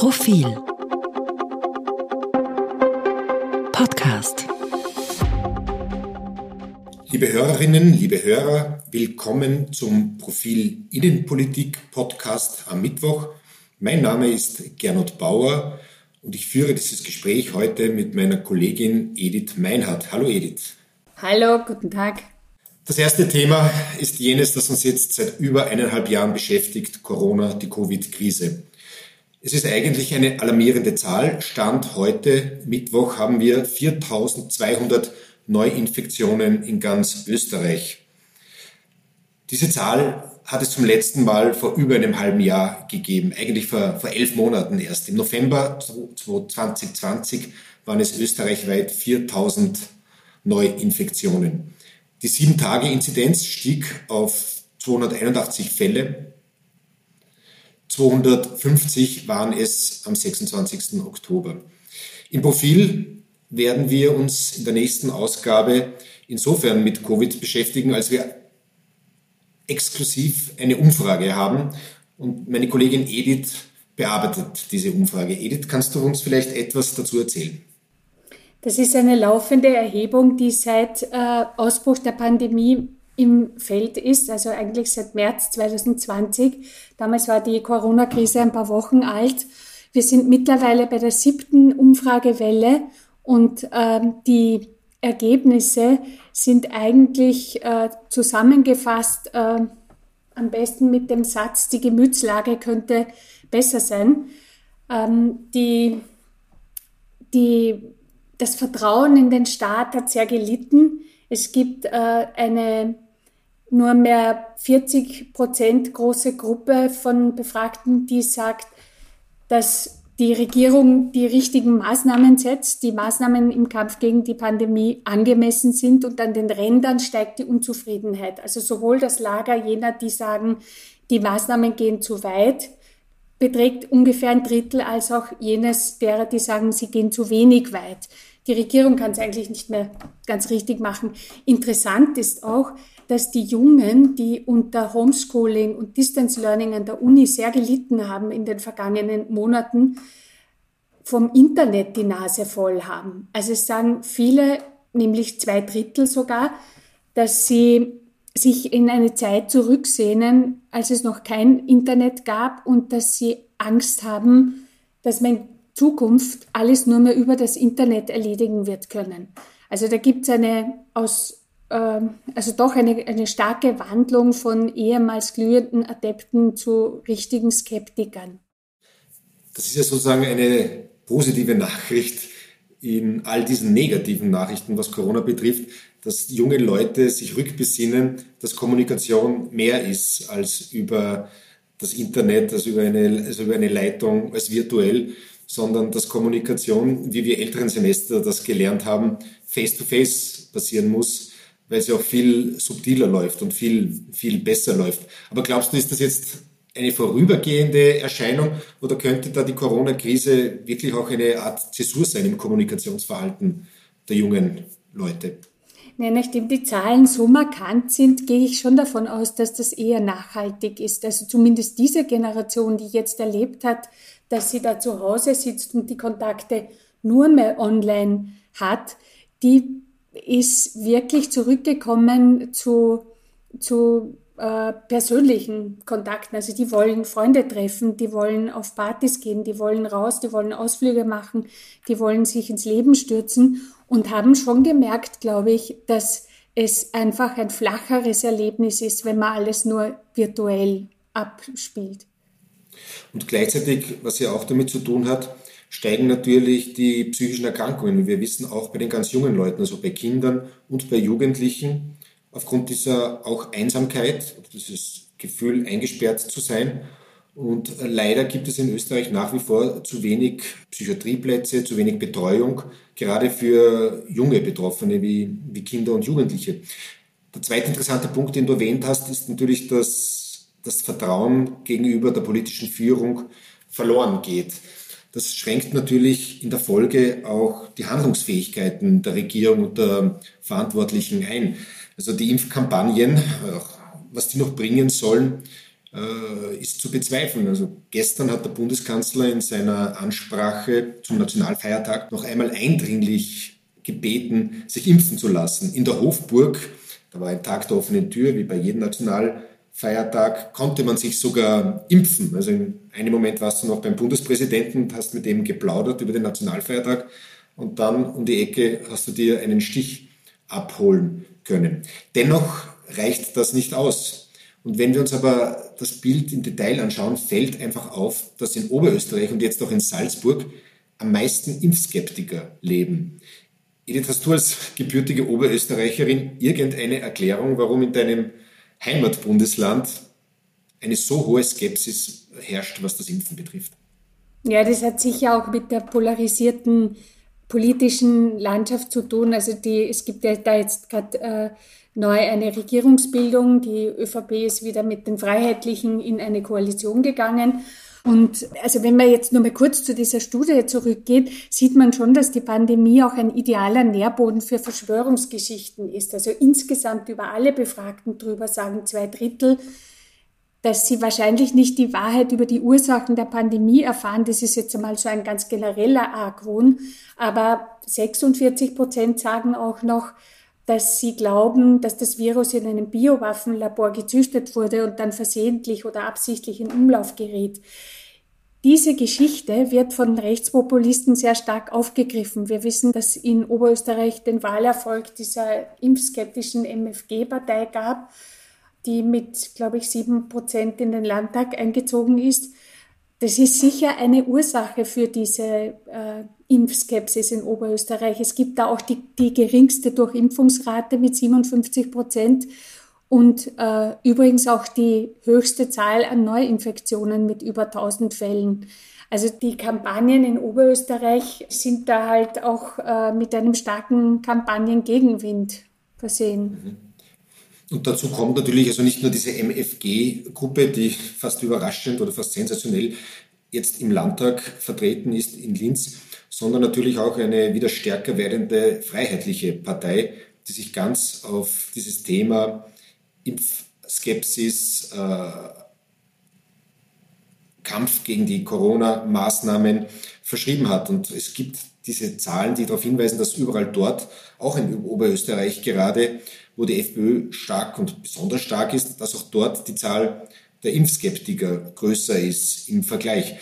Profil Podcast Liebe Hörerinnen, liebe Hörer, willkommen zum Profil Innenpolitik Podcast am Mittwoch. Mein Name ist Gernot Bauer und ich führe dieses Gespräch heute mit meiner Kollegin Edith Meinhardt. Hallo Edith. Hallo, guten Tag. Das erste Thema ist jenes, das uns jetzt seit über eineinhalb Jahren beschäftigt, Corona, die Covid-Krise. Es ist eigentlich eine alarmierende Zahl. Stand heute, Mittwoch, haben wir 4200 Neuinfektionen in ganz Österreich. Diese Zahl hat es zum letzten Mal vor über einem halben Jahr gegeben, eigentlich vor, vor elf Monaten erst. Im November 2020 waren es österreichweit 4000 Neuinfektionen. Die 7-Tage-Inzidenz stieg auf 281 Fälle. 250 waren es am 26. Oktober. Im Profil werden wir uns in der nächsten Ausgabe insofern mit Covid beschäftigen, als wir exklusiv eine Umfrage haben und meine Kollegin Edith bearbeitet diese Umfrage. Edith, kannst du uns vielleicht etwas dazu erzählen? Das ist eine laufende Erhebung, die seit äh, Ausbruch der Pandemie im Feld ist, also eigentlich seit März 2020. Damals war die Corona-Krise ein paar Wochen alt. Wir sind mittlerweile bei der siebten Umfragewelle und ähm, die Ergebnisse sind eigentlich äh, zusammengefasst äh, am besten mit dem Satz, die Gemütslage könnte besser sein. Ähm, die, die das Vertrauen in den Staat hat sehr gelitten. Es gibt äh, eine nur mehr 40 Prozent große Gruppe von Befragten, die sagt, dass die Regierung die richtigen Maßnahmen setzt, die Maßnahmen im Kampf gegen die Pandemie angemessen sind und an den Rändern steigt die Unzufriedenheit. Also sowohl das Lager jener, die sagen, die Maßnahmen gehen zu weit, beträgt ungefähr ein Drittel, als auch jenes derer, die sagen, sie gehen zu wenig weit. Die Regierung kann es eigentlich nicht mehr ganz richtig machen. Interessant ist auch, dass die Jungen, die unter Homeschooling und Distance Learning an der Uni sehr gelitten haben in den vergangenen Monaten, vom Internet die Nase voll haben. Also es sagen viele, nämlich zwei Drittel sogar, dass sie sich in eine Zeit zurücksehnen, als es noch kein Internet gab und dass sie Angst haben, dass man Zukunft alles nur mehr über das Internet erledigen wird können. Also da gibt es eine aus also doch eine, eine starke Wandlung von ehemals glühenden Adepten zu richtigen Skeptikern. Das ist ja sozusagen eine positive Nachricht in all diesen negativen Nachrichten, was Corona betrifft, dass junge Leute sich rückbesinnen, dass Kommunikation mehr ist als über das Internet, als über eine, als über eine Leitung, als virtuell sondern dass Kommunikation, wie wir älteren Semester das gelernt haben, face-to-face -face passieren muss, weil sie auch viel subtiler läuft und viel, viel besser läuft. Aber glaubst du, ist das jetzt eine vorübergehende Erscheinung oder könnte da die Corona-Krise wirklich auch eine Art Zäsur sein im Kommunikationsverhalten der jungen Leute? Ja, nachdem die Zahlen so markant sind, gehe ich schon davon aus, dass das eher nachhaltig ist. Also zumindest diese Generation, die jetzt erlebt hat, dass sie da zu Hause sitzt und die Kontakte nur mehr online hat, die ist wirklich zurückgekommen zu, zu äh, persönlichen Kontakten. Also die wollen Freunde treffen, die wollen auf Partys gehen, die wollen raus, die wollen Ausflüge machen, die wollen sich ins Leben stürzen und haben schon gemerkt, glaube ich, dass es einfach ein flacheres Erlebnis ist, wenn man alles nur virtuell abspielt. Und gleichzeitig, was ja auch damit zu tun hat, steigen natürlich die psychischen Erkrankungen. wir wissen auch bei den ganz jungen Leuten, also bei Kindern und bei Jugendlichen, aufgrund dieser auch Einsamkeit, dieses Gefühl, eingesperrt zu sein. Und leider gibt es in Österreich nach wie vor zu wenig Psychiatrieplätze, zu wenig Betreuung, gerade für junge Betroffene wie, wie Kinder und Jugendliche. Der zweite interessante Punkt, den du erwähnt hast, ist natürlich, dass das Vertrauen gegenüber der politischen Führung verloren geht. Das schränkt natürlich in der Folge auch die Handlungsfähigkeiten der Regierung und der Verantwortlichen ein. Also die Impfkampagnen, was die noch bringen sollen, äh, ist zu bezweifeln. Also gestern hat der Bundeskanzler in seiner Ansprache zum Nationalfeiertag noch einmal eindringlich gebeten, sich impfen zu lassen. In der Hofburg, da war ein Tag der offenen Tür, wie bei jedem Nationalfeiertag, konnte man sich sogar impfen. Also in einem Moment warst du noch beim Bundespräsidenten und hast mit dem geplaudert über den Nationalfeiertag und dann um die Ecke hast du dir einen Stich abholen können. Dennoch reicht das nicht aus. Und wenn wir uns aber das Bild im Detail anschauen, fällt einfach auf, dass in Oberösterreich und jetzt auch in Salzburg am meisten Impfskeptiker leben. Edith, hast du als gebürtige Oberösterreicherin irgendeine Erklärung, warum in deinem Heimatbundesland eine so hohe Skepsis herrscht, was das Impfen betrifft? Ja, das hat sicher auch mit der polarisierten politischen Landschaft zu tun. Also die, es gibt ja da jetzt gerade äh, neu eine Regierungsbildung. Die ÖVP ist wieder mit den Freiheitlichen in eine Koalition gegangen. Und also wenn man jetzt nur mal kurz zu dieser Studie zurückgeht, sieht man schon, dass die Pandemie auch ein idealer Nährboden für Verschwörungsgeschichten ist. Also insgesamt über alle Befragten drüber sagen zwei Drittel, dass sie wahrscheinlich nicht die Wahrheit über die Ursachen der Pandemie erfahren. Das ist jetzt einmal so ein ganz genereller Argwohn. Aber 46 Prozent sagen auch noch, dass sie glauben, dass das Virus in einem Biowaffenlabor gezüchtet wurde und dann versehentlich oder absichtlich in Umlauf gerät. Diese Geschichte wird von Rechtspopulisten sehr stark aufgegriffen. Wir wissen, dass in Oberösterreich den Wahlerfolg dieser impfskeptischen MFG-Partei gab die mit, glaube ich, sieben Prozent in den Landtag eingezogen ist. Das ist sicher eine Ursache für diese äh, Impfskepsis in Oberösterreich. Es gibt da auch die, die geringste Durchimpfungsrate mit 57 Prozent und äh, übrigens auch die höchste Zahl an Neuinfektionen mit über 1000 Fällen. Also die Kampagnen in Oberösterreich sind da halt auch äh, mit einem starken Kampagnengegenwind versehen. Mhm. Und dazu kommt natürlich also nicht nur diese MFG-Gruppe, die fast überraschend oder fast sensationell jetzt im Landtag vertreten ist in Linz, sondern natürlich auch eine wieder stärker werdende freiheitliche Partei, die sich ganz auf dieses Thema Impfskepsis, äh, Kampf gegen die Corona-Maßnahmen verschrieben hat. Und es gibt diese Zahlen, die darauf hinweisen, dass überall dort, auch in Oberösterreich gerade, wo die FPÖ stark und besonders stark ist, dass auch dort die Zahl der Impfskeptiker größer ist im Vergleich.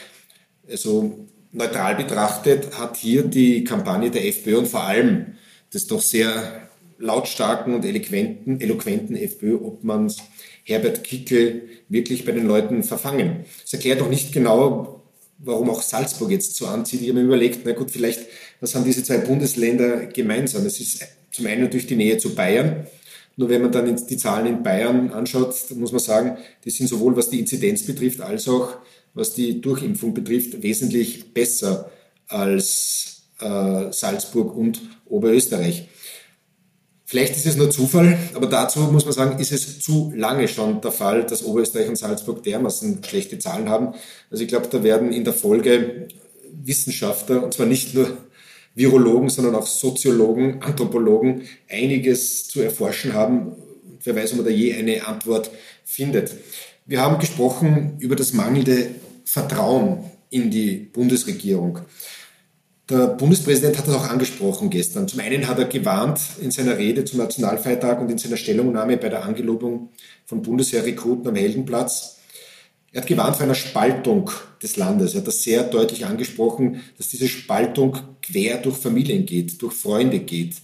Also neutral betrachtet hat hier die Kampagne der FPÖ und vor allem des doch sehr lautstarken und eloquenten, eloquenten FPÖ-Obmanns Herbert Kickel wirklich bei den Leuten verfangen. Es erklärt doch nicht genau, warum auch Salzburg jetzt so anzieht. Ich habe mir überlegt, na gut, vielleicht, was haben diese zwei Bundesländer gemeinsam? Es ist zum einen natürlich die Nähe zu Bayern. Nur wenn man dann die Zahlen in Bayern anschaut, muss man sagen, die sind sowohl was die Inzidenz betrifft, als auch was die Durchimpfung betrifft, wesentlich besser als äh, Salzburg und Oberösterreich. Vielleicht ist es nur Zufall, aber dazu muss man sagen, ist es zu lange schon der Fall, dass Oberösterreich und Salzburg dermaßen schlechte Zahlen haben. Also ich glaube, da werden in der Folge Wissenschaftler, und zwar nicht nur Virologen, sondern auch Soziologen, Anthropologen einiges zu erforschen haben. Wer weiß, ob man da je eine Antwort findet. Wir haben gesprochen über das mangelnde Vertrauen in die Bundesregierung. Der Bundespräsident hat das auch angesprochen gestern. Zum einen hat er gewarnt in seiner Rede zum Nationalfeiertag und in seiner Stellungnahme bei der Angelobung von Bundesheerrekruten am Heldenplatz. Er hat gewarnt vor einer Spaltung des Landes. Er hat das sehr deutlich angesprochen, dass diese Spaltung quer durch Familien geht, durch Freunde geht.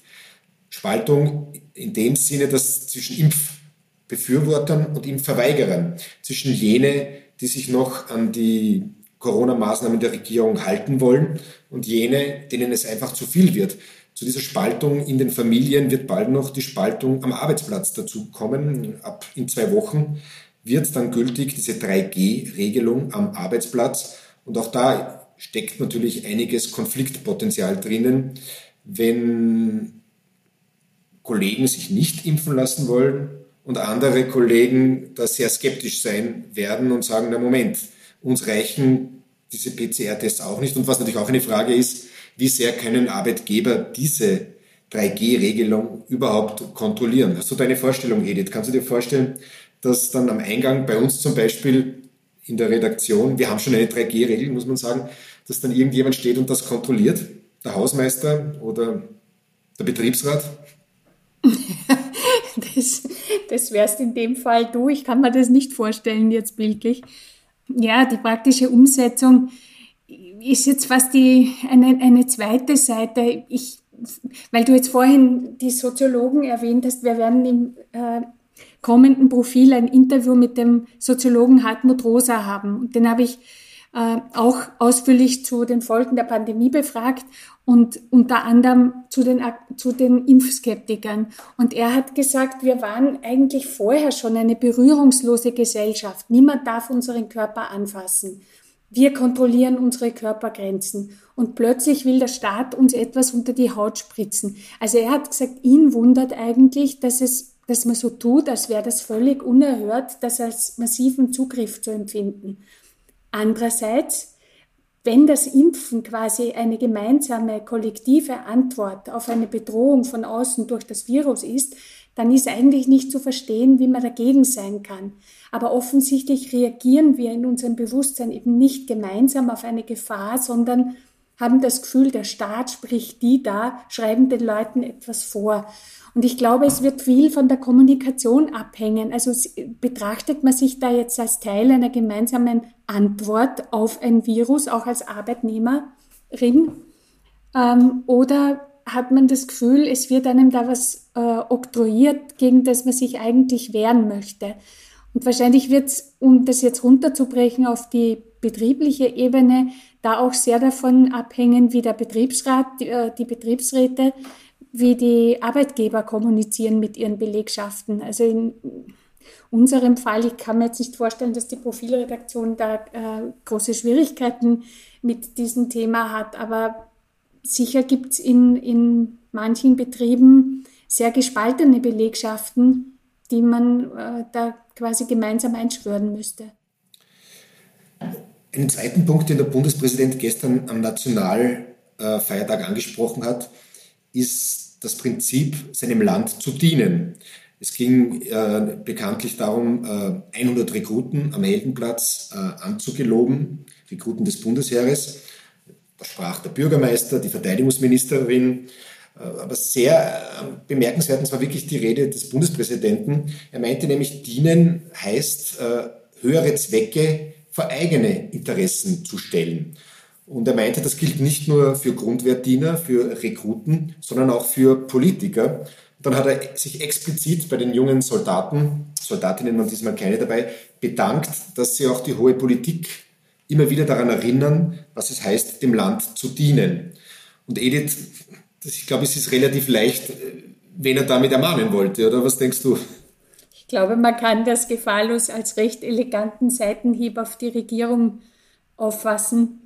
Spaltung in dem Sinne, dass zwischen Impfbefürwortern und Impfverweigerern, zwischen jene, die sich noch an die Corona-Maßnahmen der Regierung halten wollen und jene, denen es einfach zu viel wird. Zu dieser Spaltung in den Familien wird bald noch die Spaltung am Arbeitsplatz dazu kommen. Ab in zwei Wochen wird dann gültig diese 3G-Regelung am Arbeitsplatz. Und auch da steckt natürlich einiges Konfliktpotenzial drinnen, wenn Kollegen sich nicht impfen lassen wollen und andere Kollegen da sehr skeptisch sein werden und sagen, na Moment, uns reichen diese PCR-Tests auch nicht. Und was natürlich auch eine Frage ist, wie sehr können Arbeitgeber diese 3G-Regelung überhaupt kontrollieren? Hast du deine Vorstellung, Edith? Kannst du dir vorstellen, dass dann am Eingang bei uns zum Beispiel in der Redaktion, wir haben schon eine 3G-Regel, muss man sagen, dass dann irgendjemand steht und das kontrolliert, der Hausmeister oder der Betriebsrat? das, das wärst in dem Fall du. Ich kann mir das nicht vorstellen jetzt bildlich. Ja, die praktische Umsetzung ist jetzt fast die, eine, eine zweite Seite. Ich, weil du jetzt vorhin die Soziologen erwähnt hast, wir werden im äh, kommenden Profil ein Interview mit dem Soziologen Hartmut Rosa haben. Und den habe ich äh, auch ausführlich zu den Folgen der Pandemie befragt und unter anderem zu den, zu den Impfskeptikern. Und er hat gesagt, wir waren eigentlich vorher schon eine berührungslose Gesellschaft. Niemand darf unseren Körper anfassen. Wir kontrollieren unsere Körpergrenzen. Und plötzlich will der Staat uns etwas unter die Haut spritzen. Also er hat gesagt, ihn wundert eigentlich, dass es dass man so tut, als wäre das völlig unerhört, das als massiven Zugriff zu empfinden. Andererseits, wenn das Impfen quasi eine gemeinsame, kollektive Antwort auf eine Bedrohung von außen durch das Virus ist, dann ist eigentlich nicht zu verstehen, wie man dagegen sein kann. Aber offensichtlich reagieren wir in unserem Bewusstsein eben nicht gemeinsam auf eine Gefahr, sondern haben das Gefühl, der Staat spricht die da, schreiben den Leuten etwas vor. Und ich glaube, es wird viel von der Kommunikation abhängen. Also betrachtet man sich da jetzt als Teil einer gemeinsamen Antwort auf ein Virus, auch als Arbeitnehmerin? Ähm, oder hat man das Gefühl, es wird einem da was äh, oktroyiert, gegen das man sich eigentlich wehren möchte? Und wahrscheinlich wird es, um das jetzt runterzubrechen auf die betriebliche Ebene, da auch sehr davon abhängen, wie der Betriebsrat, die, äh, die Betriebsräte wie die Arbeitgeber kommunizieren mit ihren Belegschaften. Also in unserem Fall, ich kann mir jetzt nicht vorstellen, dass die Profilredaktion da äh, große Schwierigkeiten mit diesem Thema hat, aber sicher gibt es in, in manchen Betrieben sehr gespaltene Belegschaften, die man äh, da quasi gemeinsam einschwören müsste. Einen zweiten Punkt, den der Bundespräsident gestern am Nationalfeiertag angesprochen hat, ist das Prinzip, seinem Land zu dienen. Es ging äh, bekanntlich darum, äh, 100 Rekruten am Heldenplatz äh, anzugeloben, Rekruten des Bundesheeres. Da sprach der Bürgermeister, die Verteidigungsministerin, äh, aber sehr äh, bemerkenswert, und zwar wirklich die Rede des Bundespräsidenten. Er meinte nämlich, dienen heißt, äh, höhere Zwecke vor eigene Interessen zu stellen. Und er meinte, das gilt nicht nur für Grundwertdiener, für Rekruten, sondern auch für Politiker. Dann hat er sich explizit bei den jungen Soldaten, Soldatinnen waren diesmal keine dabei, bedankt, dass sie auch die hohe Politik immer wieder daran erinnern, was es heißt, dem Land zu dienen. Und Edith, ich glaube, es ist relativ leicht, wen er damit ermahnen wollte, oder was denkst du? Ich glaube, man kann das gefahrlos als recht eleganten Seitenhieb auf die Regierung auffassen.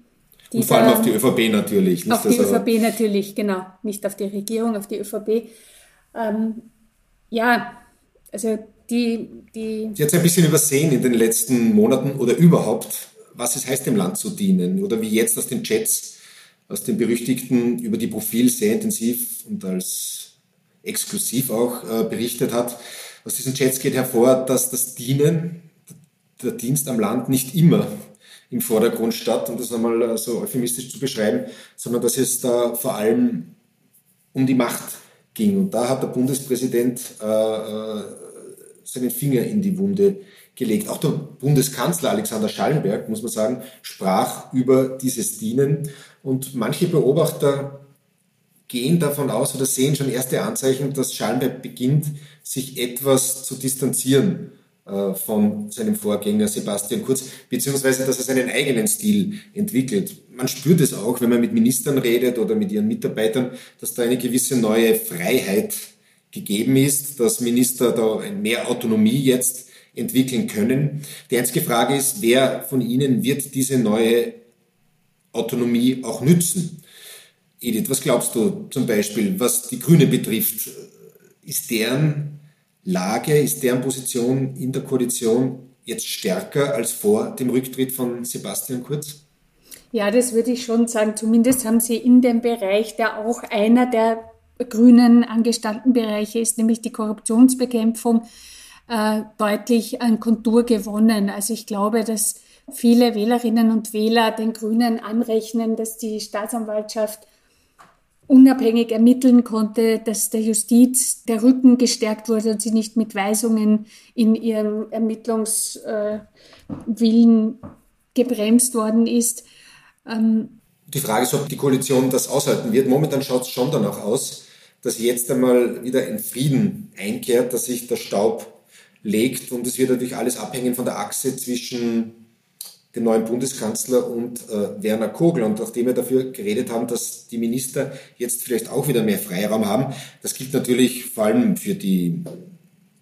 Und vor allem auf die ÖVP natürlich. Nicht? Auf die also ÖVP natürlich, genau. Nicht auf die Regierung, auf die ÖVP. Ähm, ja, also die, die... Sie hat es ein bisschen übersehen in den letzten Monaten oder überhaupt, was es heißt, dem Land zu dienen. Oder wie jetzt aus den Chats, aus den berüchtigten über die Profil sehr intensiv und als exklusiv auch äh, berichtet hat. Aus diesen Chats geht hervor, dass das Dienen, der Dienst am Land nicht immer im Vordergrund statt, um das einmal äh, so euphemistisch zu beschreiben, sondern dass es da vor allem um die Macht ging. Und da hat der Bundespräsident äh, äh, seinen Finger in die Wunde gelegt. Auch der Bundeskanzler Alexander Schallenberg, muss man sagen, sprach über dieses Dienen. Und manche Beobachter gehen davon aus oder sehen schon erste Anzeichen, dass Schallenberg beginnt, sich etwas zu distanzieren von seinem Vorgänger Sebastian Kurz, beziehungsweise dass er seinen eigenen Stil entwickelt. Man spürt es auch, wenn man mit Ministern redet oder mit ihren Mitarbeitern, dass da eine gewisse neue Freiheit gegeben ist, dass Minister da mehr Autonomie jetzt entwickeln können. Die einzige Frage ist, wer von ihnen wird diese neue Autonomie auch nützen? Edith, was glaubst du zum Beispiel, was die Grüne betrifft? Ist deren Lage, ist deren Position in der Koalition jetzt stärker als vor dem Rücktritt von Sebastian Kurz? Ja, das würde ich schon sagen. Zumindest haben sie in dem Bereich, der auch einer der grünen angestammten Bereiche ist, nämlich die Korruptionsbekämpfung, äh, deutlich an Kontur gewonnen. Also ich glaube, dass viele Wählerinnen und Wähler den Grünen anrechnen, dass die Staatsanwaltschaft unabhängig ermitteln konnte, dass der Justiz der Rücken gestärkt wurde und sie nicht mit Weisungen in ihrem Ermittlungswillen gebremst worden ist. Ähm die Frage ist, ob die Koalition das aushalten wird. Momentan schaut es schon danach aus, dass jetzt einmal wieder ein Frieden einkehrt, dass sich der Staub legt und es wird natürlich alles abhängen von der Achse zwischen dem neuen Bundeskanzler und äh, Werner Kogel. Und nachdem wir dafür geredet haben, dass die Minister jetzt vielleicht auch wieder mehr Freiraum haben, das gilt natürlich vor allem für die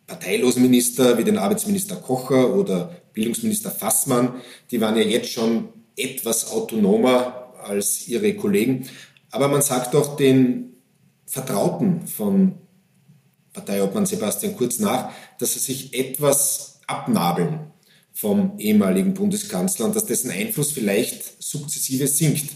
parteilosen Minister wie den Arbeitsminister Kocher oder Bildungsminister Fassmann. Die waren ja jetzt schon etwas autonomer als ihre Kollegen. Aber man sagt doch den Vertrauten von Parteiobmann Sebastian Kurz nach, dass sie sich etwas abnabeln vom ehemaligen Bundeskanzler und dass dessen Einfluss vielleicht sukzessive sinkt.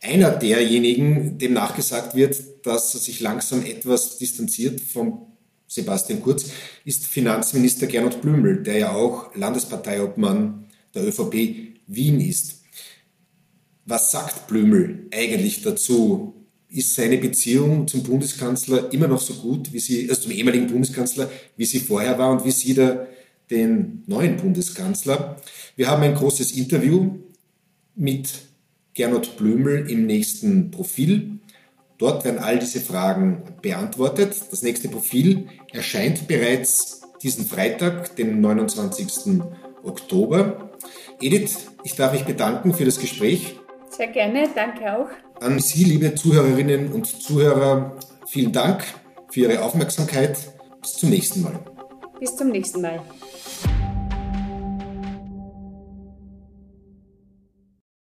Einer derjenigen, dem nachgesagt wird, dass er sich langsam etwas distanziert vom Sebastian Kurz, ist Finanzminister Gernot Blümel, der ja auch Landesparteiobmann der ÖVP Wien ist. Was sagt Blümel eigentlich dazu? Ist seine Beziehung zum Bundeskanzler immer noch so gut, wie sie, also zum ehemaligen Bundeskanzler, wie sie vorher war und wie sieht er den neuen Bundeskanzler. Wir haben ein großes Interview mit Gernot Blümel im nächsten Profil. Dort werden all diese Fragen beantwortet. Das nächste Profil erscheint bereits diesen Freitag, den 29. Oktober. Edith, ich darf mich bedanken für das Gespräch. Sehr gerne, danke auch. An Sie, liebe Zuhörerinnen und Zuhörer, vielen Dank für Ihre Aufmerksamkeit. Bis zum nächsten Mal. Bis zum nächsten Mal.